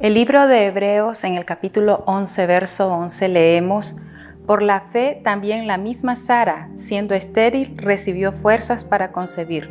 El libro de Hebreos en el capítulo 11, verso 11 leemos, Por la fe también la misma Sara, siendo estéril, recibió fuerzas para concebir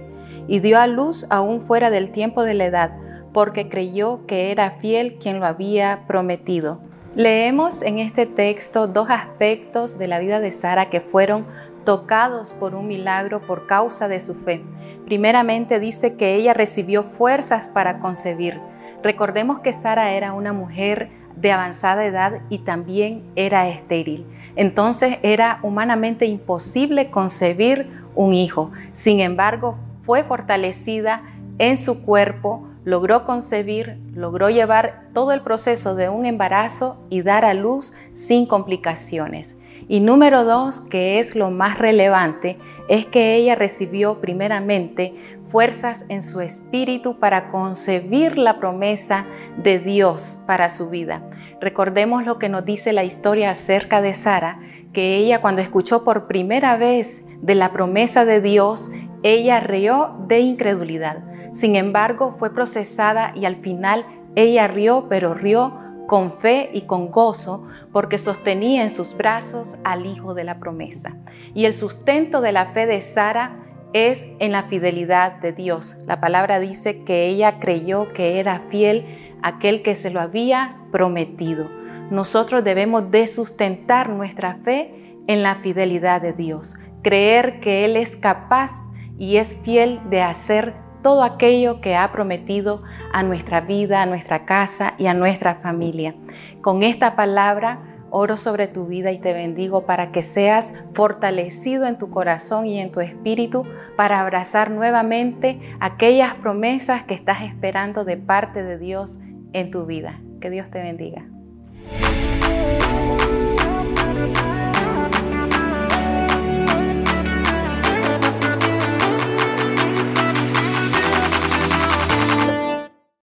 y dio a luz aún fuera del tiempo de la edad, porque creyó que era fiel quien lo había prometido. Leemos en este texto dos aspectos de la vida de Sara que fueron tocados por un milagro por causa de su fe. Primeramente dice que ella recibió fuerzas para concebir. Recordemos que Sara era una mujer de avanzada edad y también era estéril. Entonces era humanamente imposible concebir un hijo. Sin embargo, fue fortalecida en su cuerpo, logró concebir, logró llevar todo el proceso de un embarazo y dar a luz sin complicaciones. Y número dos, que es lo más relevante, es que ella recibió primeramente fuerzas en su espíritu para concebir la promesa de Dios para su vida. Recordemos lo que nos dice la historia acerca de Sara, que ella cuando escuchó por primera vez de la promesa de Dios, ella rió de incredulidad. Sin embargo, fue procesada y al final ella rió, pero rió con fe y con gozo, porque sostenía en sus brazos al Hijo de la promesa. Y el sustento de la fe de Sara es en la fidelidad de Dios. La palabra dice que ella creyó que era fiel aquel que se lo había prometido. Nosotros debemos de sustentar nuestra fe en la fidelidad de Dios, creer que Él es capaz y es fiel de hacer todo aquello que ha prometido a nuestra vida, a nuestra casa y a nuestra familia. Con esta palabra oro sobre tu vida y te bendigo para que seas fortalecido en tu corazón y en tu espíritu para abrazar nuevamente aquellas promesas que estás esperando de parte de Dios en tu vida. Que Dios te bendiga.